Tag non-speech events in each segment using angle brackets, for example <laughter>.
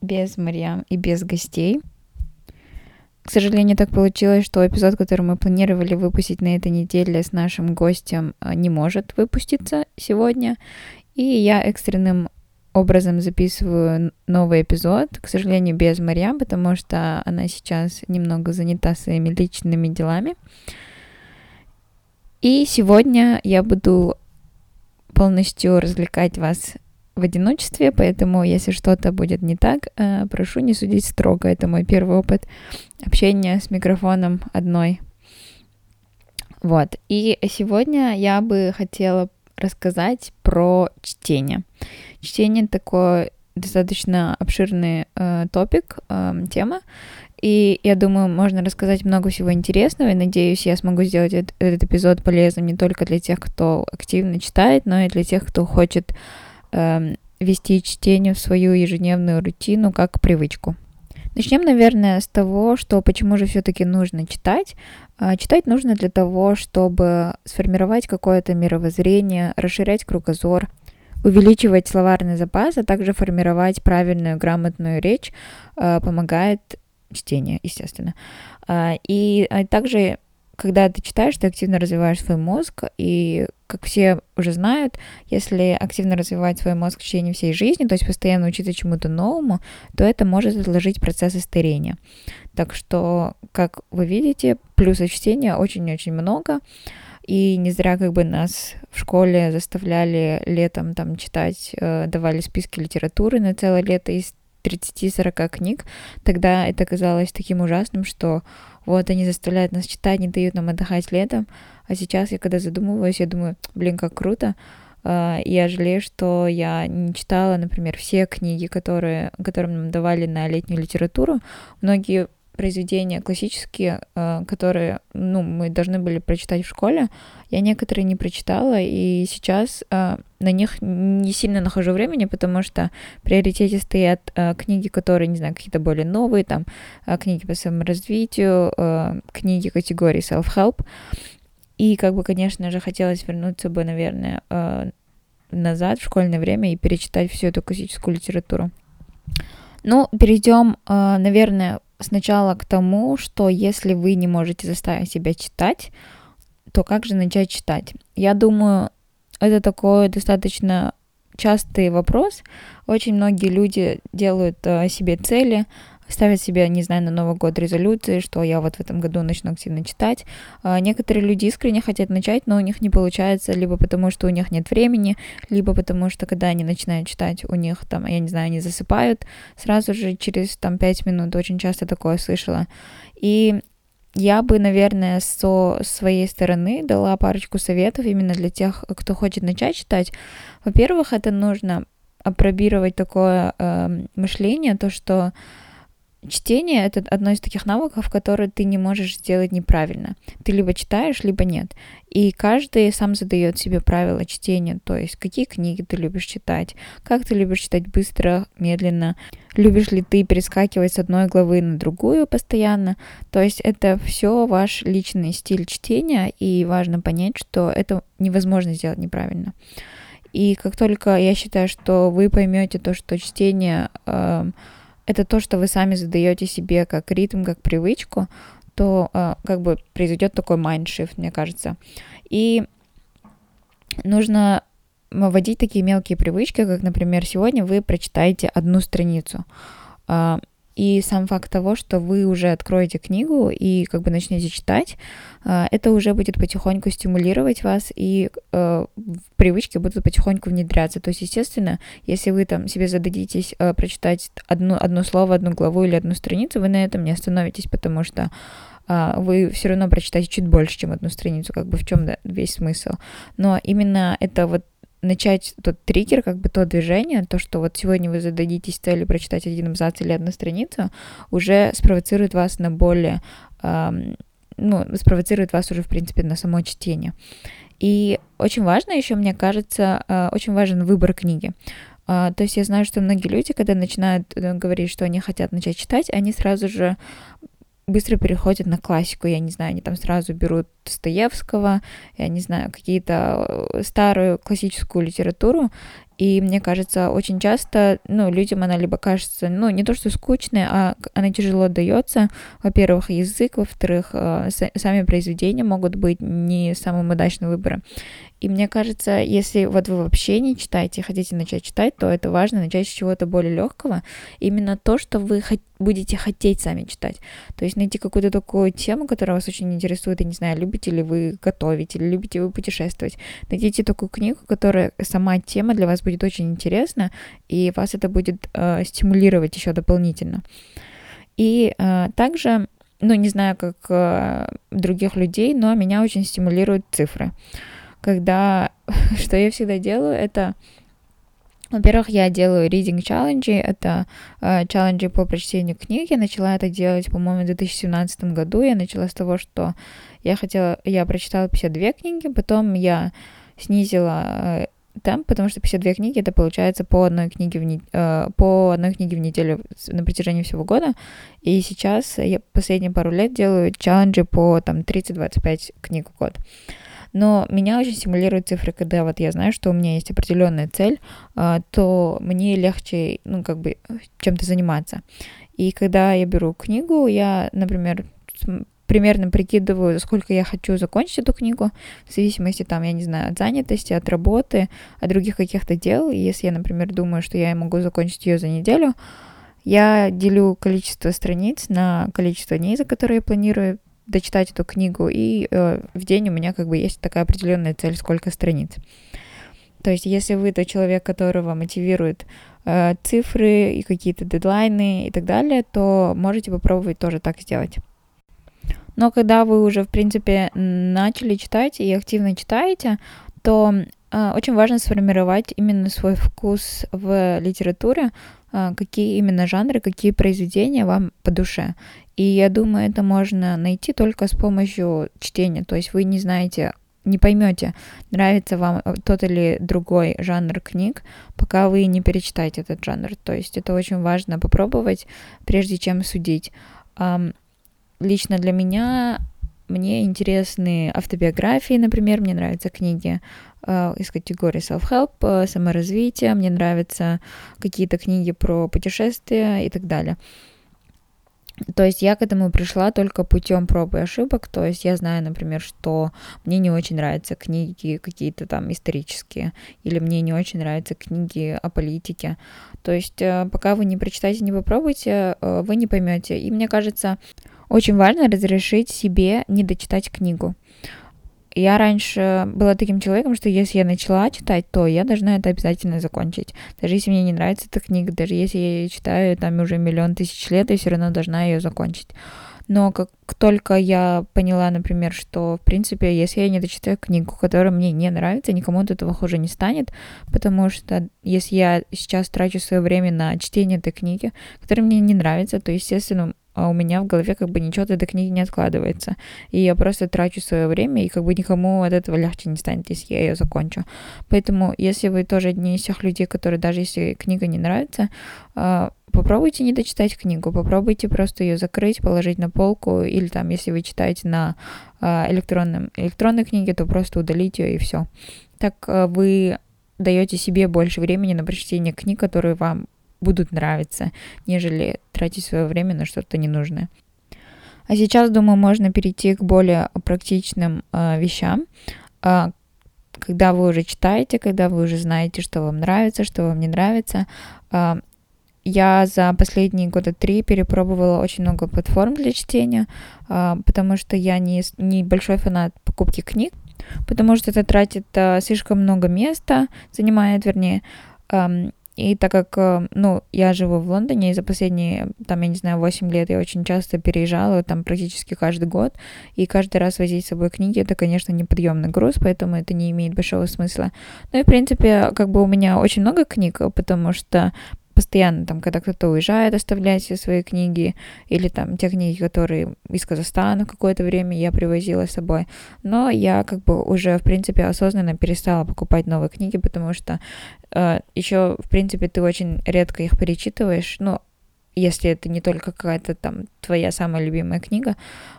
без Марьям и без гостей. К сожалению, так получилось, что эпизод, который мы планировали выпустить на этой неделе с нашим гостем, а, не может выпуститься сегодня. И я экстренным образом записываю новый эпизод, к сожалению, без Марьям, потому что она сейчас немного занята своими личными делами. И сегодня я буду полностью развлекать вас в одиночестве, поэтому если что-то будет не так, э, прошу не судить строго. Это мой первый опыт общения с микрофоном одной. Вот. И сегодня я бы хотела рассказать про чтение. Чтение такой достаточно обширный э, топик, э, тема, и я думаю, можно рассказать много всего интересного, и надеюсь, я смогу сделать этот, этот эпизод полезным не только для тех, кто активно читает, но и для тех, кто хочет вести чтение в свою ежедневную рутину как привычку. Начнем, наверное, с того, что почему же все-таки нужно читать. А, читать нужно для того, чтобы сформировать какое-то мировоззрение, расширять кругозор, увеличивать словарный запас, а также формировать правильную, грамотную речь, а, помогает чтение, естественно. А, и также, когда ты читаешь, ты активно развиваешь свой мозг, и, как все уже знают, если активно развивать свой мозг в течение всей жизни, то есть постоянно учиться чему-то новому, то это может отложить процесс старения. Так что, как вы видите, плюсов чтения очень-очень много. И не зря как бы нас в школе заставляли летом там читать, э, давали списки литературы на целое лето из 30-40 книг, тогда это казалось таким ужасным, что вот они заставляют нас читать, не дают нам отдыхать летом, а сейчас я когда задумываюсь, я думаю, блин, как круто, а, я жалею, что я не читала, например, все книги, которые, которые нам давали на летнюю литературу. Многие произведения классические, э, которые, ну, мы должны были прочитать в школе, я некоторые не прочитала, и сейчас э, на них не сильно нахожу времени, потому что в приоритете стоят э, книги, которые, не знаю, какие-то более новые, там, книги по саморазвитию, книги категории self-help, и, как бы, конечно же, хотелось вернуться бы, наверное, назад в школьное время и перечитать всю эту классическую литературу. Ну, перейдем, наверное, сначала к тому, что если вы не можете заставить себя читать, то как же начать читать? Я думаю, это такой достаточно частый вопрос. Очень многие люди делают э, себе цели, ставят себе, не знаю, на Новый год резолюции, что я вот в этом году начну активно читать. А некоторые люди искренне хотят начать, но у них не получается, либо потому что у них нет времени, либо потому что когда они начинают читать, у них там, я не знаю, они засыпают сразу же через там пять минут. Очень часто такое слышала. И я бы, наверное, со своей стороны дала парочку советов именно для тех, кто хочет начать читать. Во-первых, это нужно опробировать такое э, мышление, то, что Чтение — это одно из таких навыков, которые ты не можешь сделать неправильно. Ты либо читаешь, либо нет. И каждый сам задает себе правила чтения, то есть какие книги ты любишь читать, как ты любишь читать быстро, медленно, любишь ли ты перескакивать с одной главы на другую постоянно. То есть это все ваш личный стиль чтения, и важно понять, что это невозможно сделать неправильно. И как только я считаю, что вы поймете то, что чтение э, это то, что вы сами задаете себе как ритм, как привычку, то э, как бы произойдет такой майндшифт, мне кажется. И нужно вводить такие мелкие привычки, как, например, сегодня вы прочитаете одну страницу. А, и сам факт того, что вы уже откроете книгу и как бы начнете читать, а, это уже будет потихоньку стимулировать вас, и э, привычки будут потихоньку внедряться. То есть, естественно, если вы там себе зададитесь э, прочитать одно, одно слово, одну главу или одну страницу, вы на этом не остановитесь, потому что а, вы все равно прочитаете чуть больше, чем одну страницу, как бы в чем да, весь смысл. Но именно это вот начать тот триггер, как бы то движение, то, что вот сегодня вы зададитесь целью прочитать один абзац или одну страницу, уже спровоцирует вас на более, эм, ну, спровоцирует вас уже, в принципе, на само чтение. И очень важно еще, мне кажется, э, очень важен выбор книги. Uh, то есть я знаю, что многие люди, когда начинают э, говорить, что они хотят начать читать, они сразу же быстро переходят на классику, я не знаю, они там сразу берут Достоевского, я не знаю, какие-то э, старую классическую литературу, и мне кажется, очень часто, ну, людям она либо кажется, ну, не то что скучной, а она тяжело дается. Во-первых, язык, во-вторых, э, сами произведения могут быть не самым удачным выбором. И мне кажется, если вот вы вообще не читаете, хотите начать читать, то это важно начать с чего-то более легкого. Именно то, что вы будете хотеть сами читать. То есть найти какую-то такую тему, которая вас очень интересует. Я не знаю, любите ли вы готовить или любите вы путешествовать. Найдите такую книгу, которая сама тема для вас будет очень интересна, и вас это будет э, стимулировать еще дополнительно. И э, также, ну, не знаю, как э, других людей, но меня очень стимулируют цифры когда <laughs> что я всегда делаю, это во-первых, я делаю reading challenge, это э, челленджи по прочтению книг. Я начала это делать, по-моему, в 2017 году. Я начала с того, что я хотела, я прочитала 52 книги, потом я снизила э, темп, потому что 52 книги это получается по одной книге в, не, э, по одной книге в неделю на протяжении всего года. И сейчас я последние пару лет делаю челленджи по там 30-25 книг в год. Но меня очень стимулируют цифры, когда вот я знаю, что у меня есть определенная цель, а, то мне легче, ну, как бы, чем-то заниматься. И когда я беру книгу, я, например, примерно прикидываю, сколько я хочу закончить эту книгу, в зависимости, там, я не знаю, от занятости, от работы, от других каких-то дел. И если я, например, думаю, что я могу закончить ее за неделю, я делю количество страниц на количество дней, за которые я планирую дочитать эту книгу, и э, в день у меня как бы есть такая определенная цель, сколько страниц. То есть, если вы тот человек, которого мотивирует э, цифры и какие-то дедлайны и так далее, то можете попробовать тоже так сделать. Но когда вы уже, в принципе, начали читать и активно читаете, то очень важно сформировать именно свой вкус в литературе, э, какие именно жанры, какие произведения вам по душе. И я думаю, это можно найти только с помощью чтения. То есть вы не знаете, не поймете, нравится вам тот или другой жанр книг, пока вы не перечитаете этот жанр. То есть это очень важно попробовать, прежде чем судить. Лично для меня мне интересны автобиографии, например, мне нравятся книги э, из категории self-help, э, саморазвития, мне нравятся какие-то книги про путешествия и так далее. То есть я к этому пришла только путем проб и ошибок. То есть я знаю, например, что мне не очень нравятся книги какие-то там исторические, или мне не очень нравятся книги о политике. То есть э, пока вы не прочитаете, не попробуйте, э, вы не поймете. И мне кажется, очень важно разрешить себе не дочитать книгу. Я раньше была таким человеком, что если я начала читать, то я должна это обязательно закончить. Даже если мне не нравится эта книга, даже если я ее читаю там уже миллион тысяч лет, я все равно должна ее закончить. Но как только я поняла, например, что, в принципе, если я не дочитаю книгу, которая мне не нравится, никому от этого хуже не станет, потому что если я сейчас трачу свое время на чтение этой книги, которая мне не нравится, то, естественно, у меня в голове как бы ничего этой книги не откладывается. И я просто трачу свое время, и как бы никому от этого легче не станет, если я ее закончу. Поэтому, если вы тоже одни из тех людей, которые даже если книга не нравится, а, попробуйте не дочитать книгу, попробуйте просто ее закрыть, положить на полку, или там, если вы читаете на а, электронном, электронной книге, то просто удалить ее и все. Так вы даете себе больше времени на прочтение книг, которые вам будут нравиться, нежели тратить свое время на что-то ненужное. А сейчас, думаю, можно перейти к более практичным э, вещам. Э, когда вы уже читаете, когда вы уже знаете, что вам нравится, что вам не нравится. Э, я за последние года три перепробовала очень много платформ для чтения, э, потому что я не, не большой фанат покупки книг, потому что это тратит э, слишком много места, занимает, вернее, и так как, э, ну, я живу в Лондоне, и за последние, там, я не знаю, 8 лет я очень часто переезжала, там, практически каждый год, и каждый раз возить с собой книги, это, конечно, неподъемный груз, поэтому это не имеет большого смысла. Ну и, в принципе, как бы у меня очень много книг, потому что постоянно там, когда кто-то уезжает, оставлять все свои книги, или там те книги, которые из Казахстана какое-то время я привозила с собой. Но я как бы уже, в принципе, осознанно перестала покупать новые книги, потому что э, еще, в принципе, ты очень редко их перечитываешь, ну, если это не только какая-то там твоя самая любимая книга,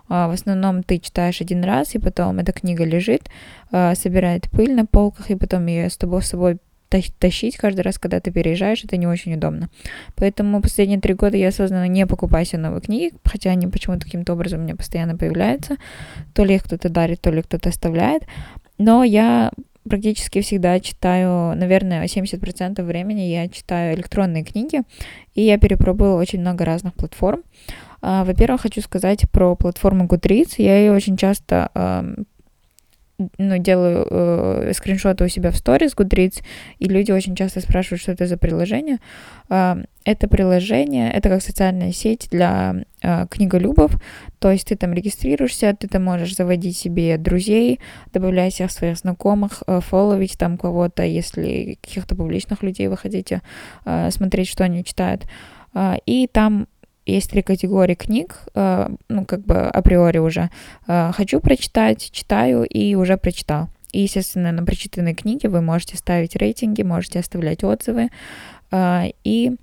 а в основном ты читаешь один раз, и потом эта книга лежит, э, собирает пыль на полках, и потом ее с тобой с собой тащить каждый раз, когда ты переезжаешь, это не очень удобно. Поэтому последние три года я осознанно не покупаю себе новые книги, хотя они почему-то каким-то образом у меня постоянно появляются. То ли их кто-то дарит, то ли кто-то оставляет. Но я практически всегда читаю, наверное, 70% времени я читаю электронные книги, и я перепробовала очень много разных платформ. А, во-первых, хочу сказать про платформу Goodreads. Я ее очень часто ну, делаю э, скриншоты у себя в сторис Goodreads, и люди очень часто спрашивают, что это за приложение. Э, это приложение, это как социальная сеть для э, книголюбов, то есть ты там регистрируешься, ты там можешь заводить себе друзей, добавлять всех своих знакомых, э, фолловить там кого-то, если каких-то публичных людей вы хотите э, смотреть, что они читают. Э, и там есть три категории книг, э, ну, как бы априори уже. Э, хочу прочитать, читаю и уже прочитал. И, естественно, на прочитанные книги вы можете ставить рейтинги, можете оставлять отзывы. Э, и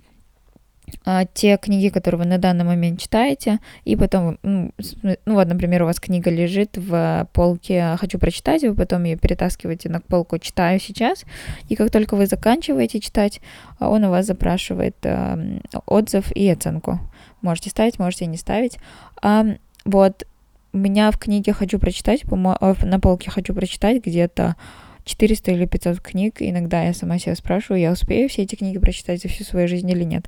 те книги, которые вы на данный момент читаете, и потом, ну, ну вот, например, у вас книга лежит в полке «Хочу прочитать», вы потом ее перетаскиваете на полку «Читаю сейчас», и как только вы заканчиваете читать, он у вас запрашивает отзыв и оценку. Можете ставить, можете не ставить. А, вот, меня в книге «Хочу прочитать», на полке «Хочу прочитать» где-то 400 или 500 книг. Иногда я сама себя спрашиваю, я успею все эти книги прочитать за всю свою жизнь или нет.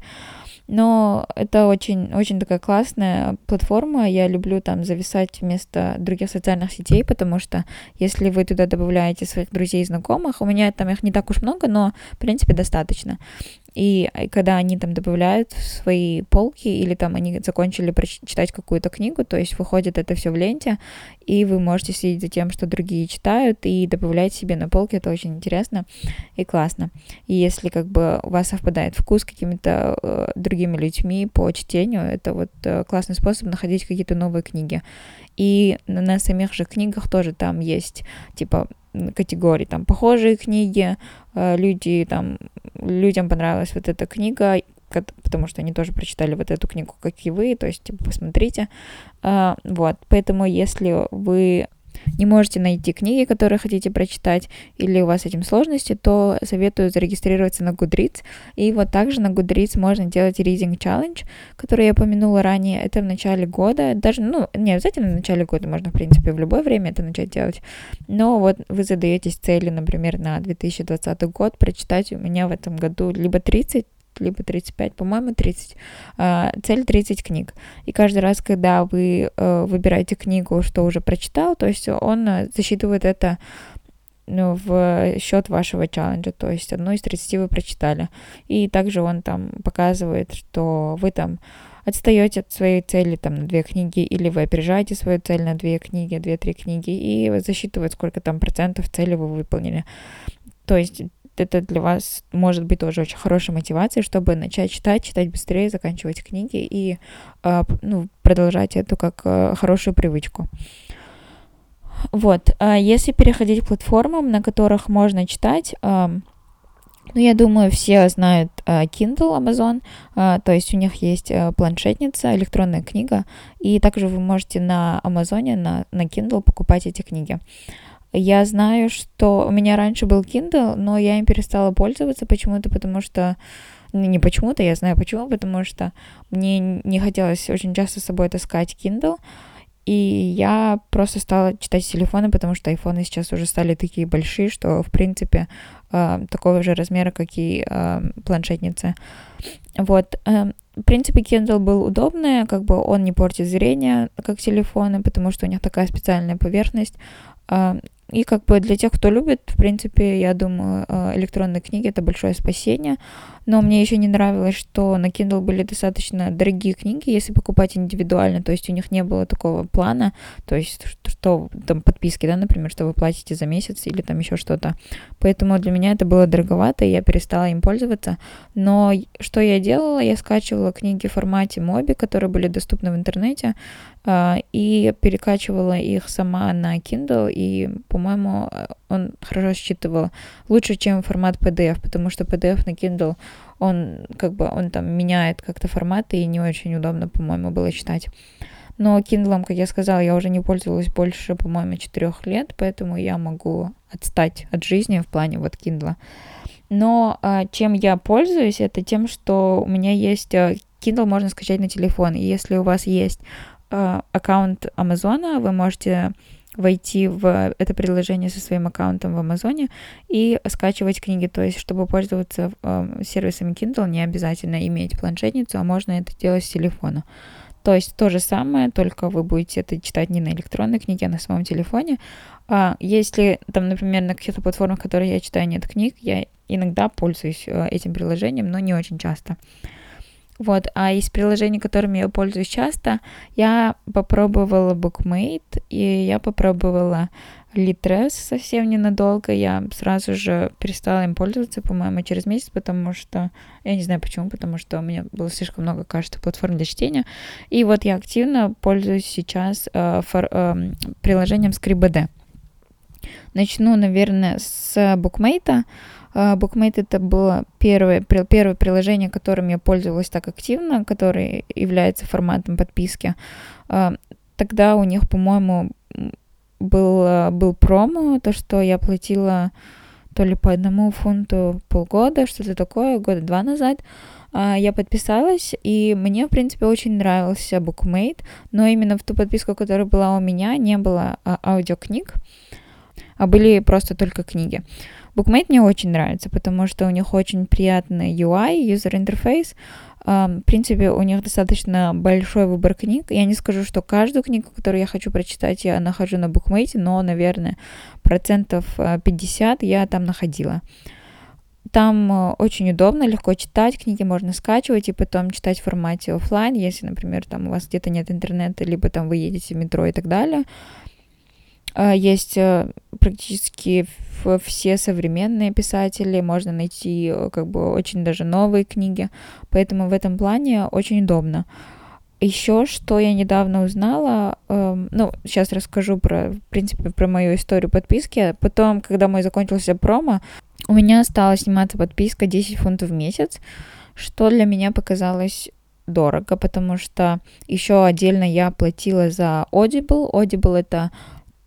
Но это очень, очень такая классная платформа. Я люблю там зависать вместо других социальных сетей, потому что если вы туда добавляете своих друзей и знакомых, у меня там их не так уж много, но в принципе достаточно. И когда они там добавляют в свои полки или там они закончили прочитать какую-то книгу, то есть выходит это все в ленте, и вы можете следить за тем, что другие читают, и добавлять себе на полки, это очень интересно и классно. И если как бы у вас совпадает вкус с какими-то э, другими людьми по чтению, это вот э, классный способ находить какие-то новые книги. И на, самих же книгах тоже там есть, типа, категории, там, похожие книги, э, люди, там, людям понравилась вот эта книга, потому что они тоже прочитали вот эту книгу, как и вы, то есть, типа, посмотрите, э, вот, поэтому, если вы не можете найти книги, которые хотите прочитать, или у вас с этим сложности, то советую зарегистрироваться на Goodreads. И вот также на Goodreads можно делать Reading Challenge, который я упомянула ранее. Это в начале года, даже, ну, не обязательно в начале года, можно, в принципе, в любое время это начать делать. Но вот вы задаетесь целью, например, на 2020 год прочитать у меня в этом году либо 30 либо 35, по-моему, 30. А, цель 30 книг. И каждый раз, когда вы э, выбираете книгу, что уже прочитал, то есть он э, засчитывает это ну, в счет вашего челленджа, то есть одну из 30 вы прочитали. И также он там показывает, что вы там отстаете от своей цели там на две книги, или вы опережаете свою цель на две книги, две-три книги, и засчитывает, сколько там процентов цели вы выполнили. То есть это для вас может быть тоже очень хорошей мотивацией, чтобы начать читать, читать быстрее, заканчивать книги и э, ну, продолжать эту как э, хорошую привычку. Вот, э, если переходить к платформам, на которых можно читать, ну, я думаю, все знают э, Kindle Amazon, то есть у них есть э, планшетница, электронная книга, и также вы можете на Амазоне, на, на Kindle покупать эти книги. Я знаю, что у меня раньше был Kindle, но я им перестала пользоваться почему-то, потому что ну, не почему-то, я знаю почему, потому что мне не хотелось очень часто с собой таскать Kindle, и я просто стала читать с телефона, потому что айфоны сейчас уже стали такие большие, что, в принципе, э, такого же размера, как и э, планшетница. Вот. Э, в принципе, Kindle был удобный, как бы он не портит зрение, как телефоны, потому что у них такая специальная поверхность. И как бы для тех, кто любит, в принципе, я думаю, э, электронные книги это большое спасение. Но мне еще не нравилось, что на Kindle были достаточно дорогие книги, если покупать индивидуально, то есть у них не было такого плана, то есть что там подписки, да, например, что вы платите за месяц или там еще что-то. Поэтому для меня это было дороговато, и я перестала им пользоваться. Но что я делала? Я скачивала книги в формате Моби, которые были доступны в интернете, а, и перекачивала их сама на Kindle, и, по-моему, он хорошо считывал лучше, чем формат PDF, потому что PDF на Kindle, он как бы, он там меняет как-то форматы, и не очень удобно, по-моему, было читать. Но Kindle, как я сказала, я уже не пользовалась больше, по-моему, четырех лет, поэтому я могу отстать от жизни в плане вот Kindle. Но а, чем я пользуюсь, это тем, что у меня есть а, Kindle можно скачать на телефон. И если у вас есть а, аккаунт Амазона, вы можете войти в это приложение со своим аккаунтом в Амазоне и скачивать книги. То есть, чтобы пользоваться э, сервисами Kindle, не обязательно иметь планшетницу, а можно это делать с телефона. То есть то же самое, только вы будете это читать не на электронной книге, а на своем телефоне. А если там, например, на каких-то платформах, которые я читаю, нет книг, я иногда пользуюсь э, этим приложением, но не очень часто. Вот, а из приложений, которыми я пользуюсь часто, я попробовала Bookmate, и я попробовала Litres совсем ненадолго. Я сразу же перестала им пользоваться, по-моему, через месяц, потому что... Я не знаю почему, потому что у меня было слишком много, кажется, платформ для чтения. И вот я активно пользуюсь сейчас э, фор, э, приложением ScribD. Начну, наверное, с Bookmate. Bookmate это было первое, первое приложение, которым я пользовалась так активно, которое является форматом подписки. А, тогда у них, по-моему, был, был промо, то, что я платила то ли по одному фунту полгода, что-то такое, года два назад. А, я подписалась, и мне, в принципе, очень нравился Bookmate, но именно в ту подписку, которая была у меня, не было а, аудиокниг, а были просто только книги. Bookmate мне очень нравится, потому что у них очень приятный UI, user interface. В принципе, у них достаточно большой выбор книг. Я не скажу, что каждую книгу, которую я хочу прочитать, я нахожу на Bookmate, но, наверное, процентов 50 я там находила. Там э, очень удобно, легко читать, книги можно скачивать и потом читать в формате офлайн, если, например, там у вас где-то нет интернета, либо там вы едете в метро и так далее. А, есть э, практически все современные писатели, можно найти э, как бы очень даже новые книги, поэтому в этом плане очень удобно. Еще что я недавно узнала, э, ну, сейчас расскажу про, в принципе, про мою историю подписки. Потом, когда мой закончился промо, у меня стала сниматься подписка 10 фунтов в месяц, что для меня показалось дорого, потому что еще отдельно я платила за Audible. Audible это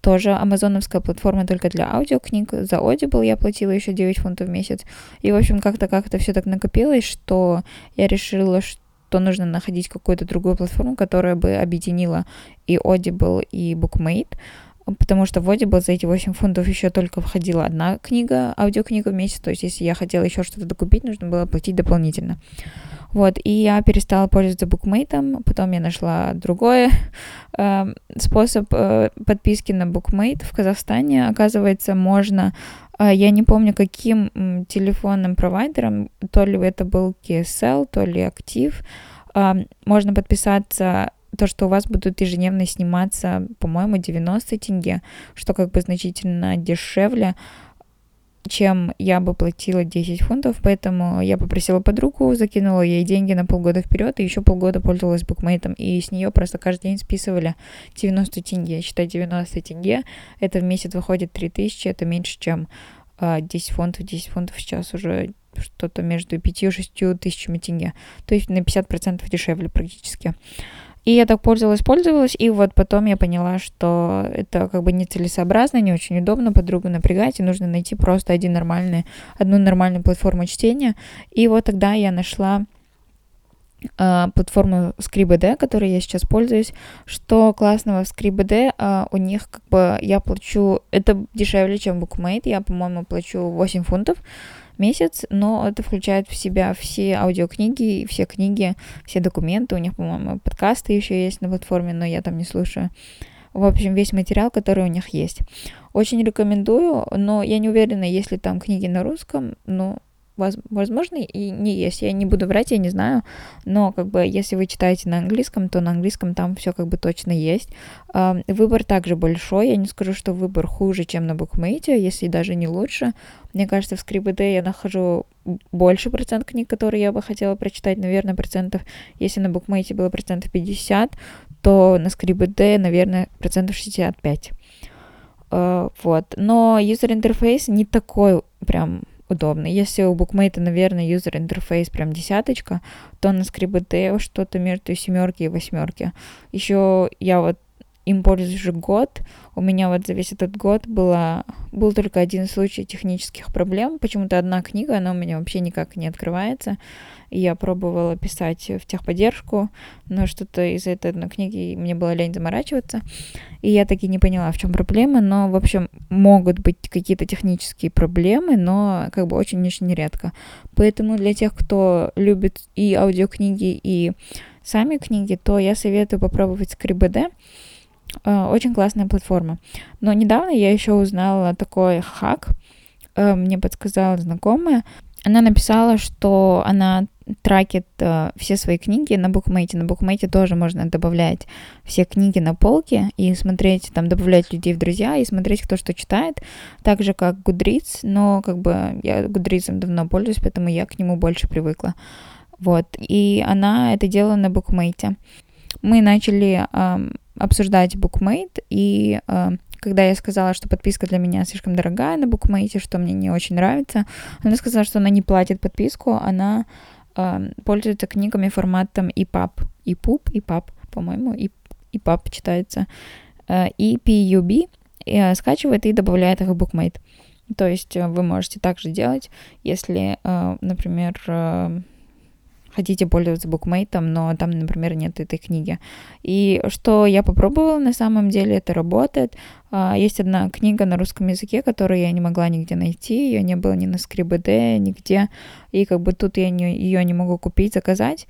тоже амазоновская платформа только для аудиокниг. За Audible я платила еще 9 фунтов в месяц. И, в общем, как-то как-то все так накопилось, что я решила, что нужно находить какую-то другую платформу, которая бы объединила и Audible, и Bookmate, потому что в Audible за эти 8 фунтов еще только входила одна книга, аудиокнига в месяц, то есть если я хотела еще что-то докупить, нужно было платить дополнительно. Вот, и я перестала пользоваться букмейтом, потом я нашла другой <laughs> э, способ э, подписки на букмейт в Казахстане. Оказывается, можно, э, я не помню, каким телефонным провайдером, то ли это был KSL, то ли Актив, э, можно подписаться то, что у вас будут ежедневно сниматься, по-моему, 90 тенге, что как бы значительно дешевле чем я бы платила 10 фунтов, поэтому я попросила подругу, закинула ей деньги на полгода вперед, и еще полгода пользовалась букмейтом, и с нее просто каждый день списывали 90 тенге. Я считаю, 90 тенге, это в месяц выходит 3000, это меньше, чем 10 а, фунтов, 10 фунтов сейчас уже что-то между 5 и 6 тысячами тенге, то есть на 50% дешевле практически. И я так пользовалась, пользовалась, и вот потом я поняла, что это как бы нецелесообразно, не очень удобно подругу напрягать, и нужно найти просто один нормальный, одну нормальную платформу чтения. И вот тогда я нашла Uh, платформу ScribD, которой я сейчас пользуюсь. Что классного в ScribD, uh, у них как бы я плачу, это дешевле, чем Bookmate, я, по-моему, плачу 8 фунтов месяц, но это включает в себя все аудиокниги, все книги, все документы. У них, по-моему, подкасты еще есть на платформе, но я там не слушаю. В общем, весь материал, который у них есть. Очень рекомендую, но я не уверена, есть ли там книги на русском, но возможно, и не есть. Я не буду врать, я не знаю, но как бы если вы читаете на английском, то на английском там все как бы точно есть. Выбор также большой, я не скажу, что выбор хуже, чем на букмейте, если даже не лучше. Мне кажется, в Scribd я нахожу больше процент книг, которые я бы хотела прочитать, наверное, процентов, если на букмейте было процентов 50, то на Scribd, наверное, процентов 65. Uh, э, вот. Но user интерфейс не такой прям удобный. Если у букмейта, наверное, user интерфейс прям десяточка, то на Scribd что-то между семерки и восьмерки. Еще я вот им пользуюсь год. У меня вот за весь этот год было, был только один случай технических проблем. Почему-то одна книга, она у меня вообще никак не открывается. Я пробовала писать в техподдержку, но что-то из этой одной книги мне было лень заморачиваться. И я таки не поняла, в чем проблема. Но, в общем, могут быть какие-то технические проблемы, но как бы очень-очень редко. Поэтому для тех, кто любит и аудиокниги, и сами книги, то я советую попробовать Scribd. Э, очень классная платформа. Но недавно я еще узнала такой хак, э, мне подсказала знакомая. Она написала, что она тракет э, все свои книги на букмейте. На букмейте тоже можно добавлять все книги на полке и смотреть, там, добавлять людей в друзья и смотреть, кто что читает. Так же, как Goodreads, но как бы я Goodreads давно пользуюсь, поэтому я к нему больше привыкла. Вот. И она это делала на букмейте. Мы начали э, обсуждать букмейт, и э, когда я сказала, что подписка для меня слишком дорогая на букмейте, что мне не очень нравится, она сказала, что она не платит подписку, она э, пользуется книгами форматом EPUB, EPUB, EPUB, по-моему, EPUB читается, э, EPUB, э, скачивает и добавляет их в букмейт. То есть э, вы можете также делать, если, например, хотите пользоваться букмейтом, но там, например, нет этой книги. И что я попробовала на самом деле, это работает. А, есть одна книга на русском языке, которую я не могла нигде найти, ее не было ни на Scribd, нигде, и как бы тут я не, ее не могу купить, заказать.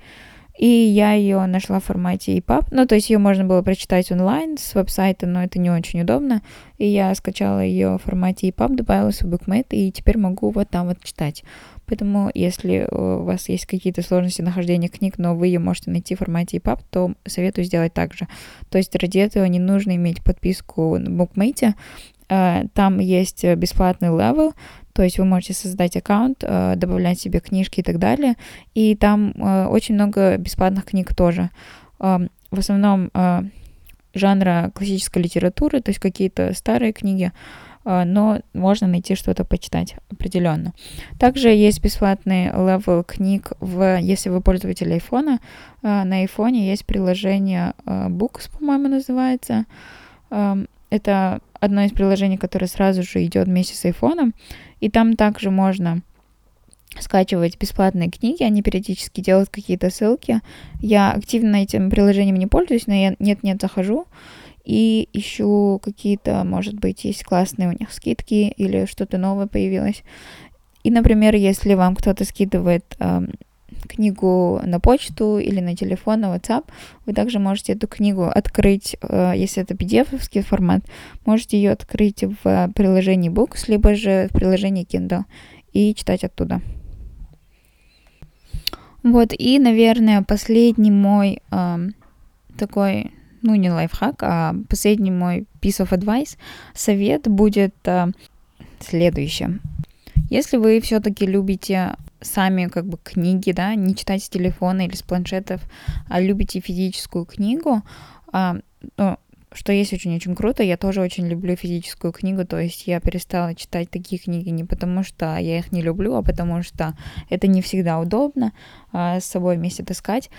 И я ее нашла в формате EPUB. Ну, то есть ее можно было прочитать онлайн с веб-сайта, но это не очень удобно. И я скачала ее в формате EPUB, добавила в Bookmate, и теперь могу вот там вот читать. Поэтому, если у вас есть какие-то сложности нахождения книг, но вы ее можете найти в формате EPUB, то советую сделать так же. То есть ради этого не нужно иметь подписку на Bookmate. Э, там есть бесплатный level, то есть вы можете создать аккаунт, э, добавлять себе книжки и так далее. И там э, очень много бесплатных книг тоже. В основном жанра классической литературы, то есть какие-то старые книги, но можно найти что-то почитать определенно. Также есть бесплатный level книг, в, если вы пользователь айфона. На айфоне есть приложение Books, по-моему, называется. Это одно из приложений, которое сразу же идет вместе с айфоном. И там также можно скачивать бесплатные книги, они периодически делают какие-то ссылки. Я активно этим приложением не пользуюсь, но я нет-нет захожу и ищу какие-то, может быть, есть классные у них скидки или что-то новое появилось. И, например, если вам кто-то скидывает э, книгу на почту или на телефон, на WhatsApp, вы также можете эту книгу открыть, э, если это PDF-овский формат, можете ее открыть в приложении Books, либо же в приложении Kindle и читать оттуда. Вот, и, наверное, последний мой э, такой ну не лайфхак, а последний мой piece of advice, совет будет э, следующим. Если вы все-таки любите сами как бы книги, да, не читать с телефона или с планшетов, а любите физическую книгу, а, ну, что есть очень-очень круто, я тоже очень люблю физическую книгу, то есть я перестала читать такие книги не потому, что я их не люблю, а потому что это не всегда удобно а, с собой вместе таскать,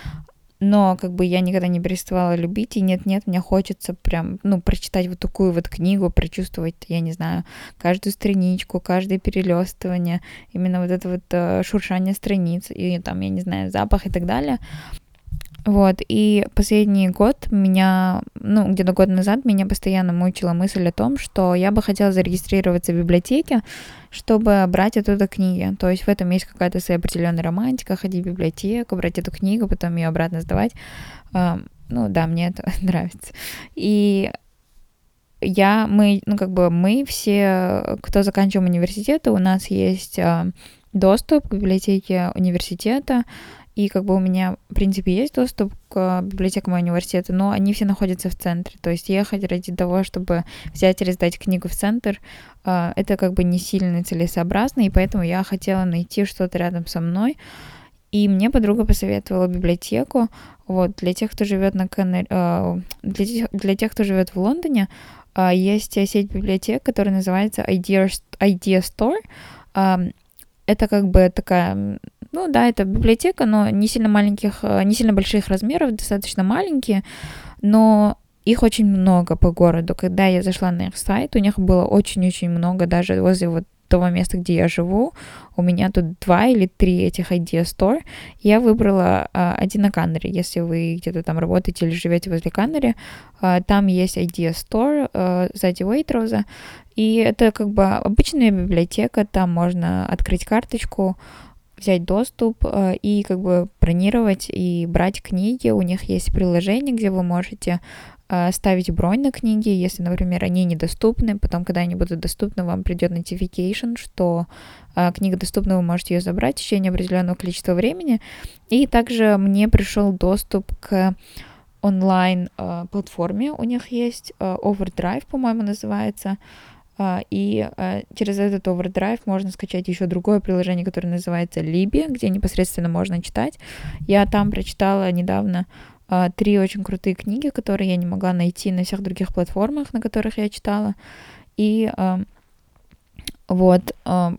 но как бы я никогда не переставала любить, и нет-нет, мне хочется прям, ну, прочитать вот такую вот книгу, прочувствовать, я не знаю, каждую страничку, каждое перелистывание, именно вот это вот э, шуршание страниц, и там, я не знаю, запах и так далее. Вот, и последний год меня, ну, где-то год назад меня постоянно мучила мысль о том, что я бы хотела зарегистрироваться в библиотеке, чтобы брать оттуда книги. То есть в этом есть какая-то своя определенная романтика, ходить в библиотеку, брать эту книгу, потом ее обратно сдавать. Ну да, мне это <laughs> нравится. И я, мы, ну как бы мы все, кто заканчиваем университет, у нас есть доступ к библиотеке университета, и как бы у меня, в принципе, есть доступ к библиотекам университета, но они все находятся в центре. То есть ехать ради того, чтобы взять и раздать книгу в центр, а, это как бы не сильно целесообразно, и поэтому я хотела найти что-то рядом со мной. И мне подруга посоветовала библиотеку. Вот, для тех, кто живет на Канар... А, для, тех, для тех, кто живет в Лондоне, а, есть сеть библиотек, которая называется Idea, Idea Store. Это как бы такая ну да, это библиотека, но не сильно маленьких, э, не сильно больших размеров, достаточно маленькие, но их очень много по городу. Когда я зашла на их сайт, у них было очень-очень много, даже возле вот того места, где я живу, у меня тут два или три этих Idea Store. Я выбрала а, один на Канаре. Если вы где-то там работаете или живете возле Канаре, а, там есть Idea Store а, сзади Waitrose. И это как бы обычная библиотека, там можно открыть карточку, взять доступ э, и как бы бронировать и брать книги. У них есть приложение, где вы можете э, ставить бронь на книги, если, например, они недоступны, потом, когда они будут доступны, вам придет notification, что э, книга доступна, вы можете ее забрать в течение определенного количества времени. И также мне пришел доступ к онлайн платформе, у них есть Overdrive, по-моему, называется, и а, через этот overdrive можно скачать еще другое приложение, которое называется Libby, где непосредственно можно читать. Я там прочитала недавно а, три очень крутые книги, которые я не могла найти на всех других платформах, на которых я читала. И вот,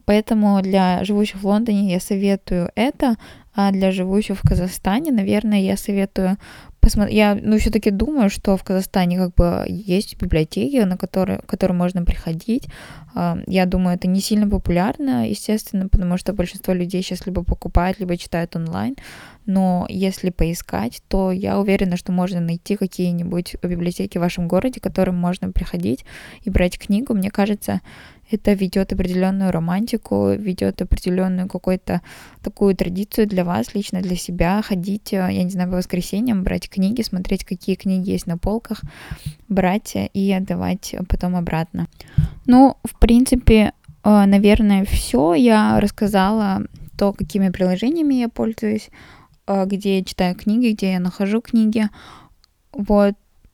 поэтому для живущих в Лондоне я советую это, а для живущих в Казахстане, наверное, я советую посмотреть. Я, ну, все-таки думаю, что в Казахстане как бы есть библиотеки, на которые, к которым можно приходить. А, я думаю, это не сильно популярно, естественно, потому что большинство людей сейчас либо покупают, либо читают онлайн. Но если поискать, то я уверена, что можно найти какие-нибудь библиотеки в вашем городе, к которым можно приходить и брать книгу. Мне кажется, это ведет определенную романтику, ведет определенную какую-то такую традицию для вас, лично для себя, ходить, э, я не знаю, по воскресеньям, брать книги, смотреть, какие книги есть на полках, брать и отдавать потом обратно. Ну, в принципе, э, наверное, все. Я рассказала то, какими приложениями я пользуюсь, э, где я читаю книги, где я нахожу книги. Вот,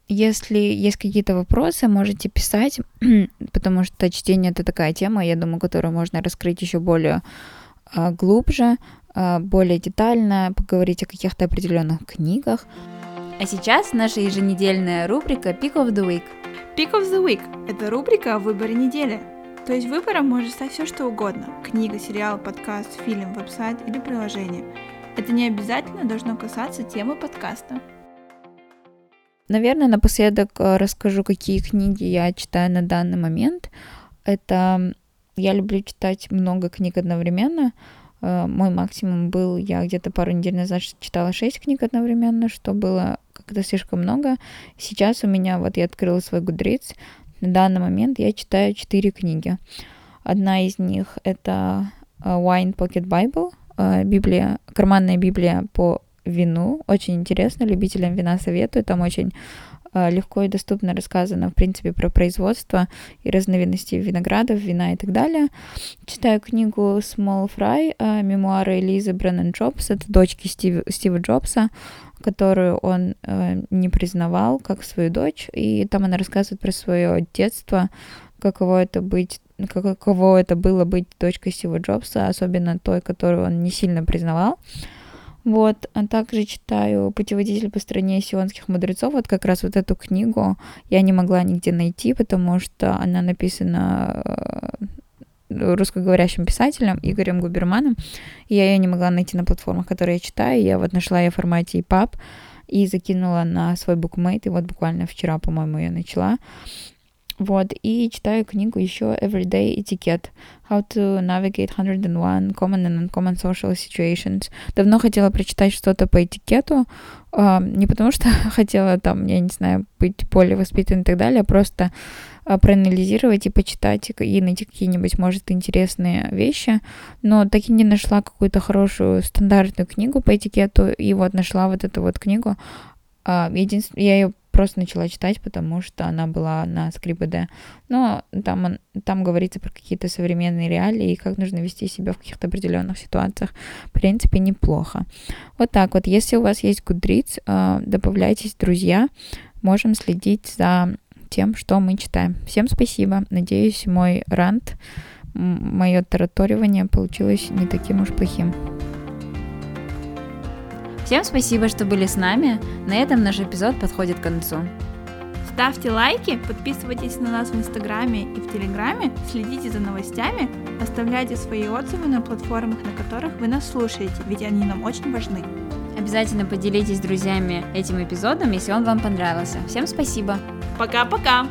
если есть какие-то вопросы, можете писать, <clears throat> потому что чтение это такая тема, я думаю, которую можно раскрыть еще более а, глубже, а, более детально, поговорить о каких-то определенных книгах. А сейчас наша еженедельная рубрика Pick of the Week. Pick of the Week – это рубрика о выборе недели. То есть выбором может стать все что угодно – книга, сериал, подкаст, фильм, веб-сайт или приложение. Это не обязательно должно касаться темы подкаста. Наверное, напоследок э, расскажу, какие книги я читаю на данный момент. Это я люблю читать много книг одновременно. Э, мой максимум был, я где-то пару недель назад читала 6 книг одновременно, что было как-то слишком много. Сейчас у меня, вот я открыла свой Goodreads, на данный момент я читаю 4 книги. Одна из них это э, Wine Pocket Bible, Библия, карманная Библия по вину. Очень интересно, любителям вина советую. Там очень э, легко и доступно рассказано, в принципе, про производство и разновидности виноградов, вина и так далее. Читаю книгу Small Fry, э, мемуары Элизы Бреннан Джобс, это дочки Стив, Стива Джобса, которую он э, не признавал как свою дочь, и там она рассказывает про свое детство, каково это быть каково это было быть дочкой Стива Джобса, особенно той, которую он не сильно признавал. Вот, а также читаю «Путеводитель по стране сионских мудрецов». Вот как раз вот эту книгу я не могла нигде найти, потому что она написана э, русскоговорящим писателем Игорем Губерманом, и я ее не могла найти на платформах, которые я читаю. Я вот нашла ее в формате EPUB и закинула на свой букмейт, и вот буквально вчера, по-моему, я начала. Вот, и читаю книгу еще Everyday Etiquette. How to Navigate 101 Common and Uncommon Social Situations. Давно хотела прочитать что-то по этикету, не потому что <laughs> хотела там, я не знаю, быть более воспитанной и так далее, а просто э, проанализировать и почитать и найти какие-нибудь, может, интересные вещи, но так и не нашла какую-то хорошую стандартную книгу по этикету, и вот нашла вот эту вот книгу. Э, единственное, я ее просто начала читать, потому что она была на СКРИБД. Но там, там говорится про какие-то современные реалии и как нужно вести себя в каких-то определенных ситуациях. В принципе, неплохо. Вот так вот. Если у вас есть Goodreads, э, добавляйтесь, друзья. Можем следить за тем, что мы читаем. Всем спасибо. Надеюсь, мой рант, мое тараторивание получилось не таким уж плохим. Всем спасибо, что были с нами. На этом наш эпизод подходит к концу. Ставьте лайки, подписывайтесь на нас в Инстаграме и в Телеграме, следите за новостями, оставляйте свои отзывы на платформах, на которых вы нас слушаете, ведь они нам очень важны. Обязательно поделитесь с друзьями этим эпизодом, если он вам понравился. Всем спасибо. Пока-пока.